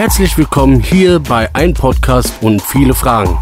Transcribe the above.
Herzlich willkommen hier bei Ein Podcast und viele Fragen.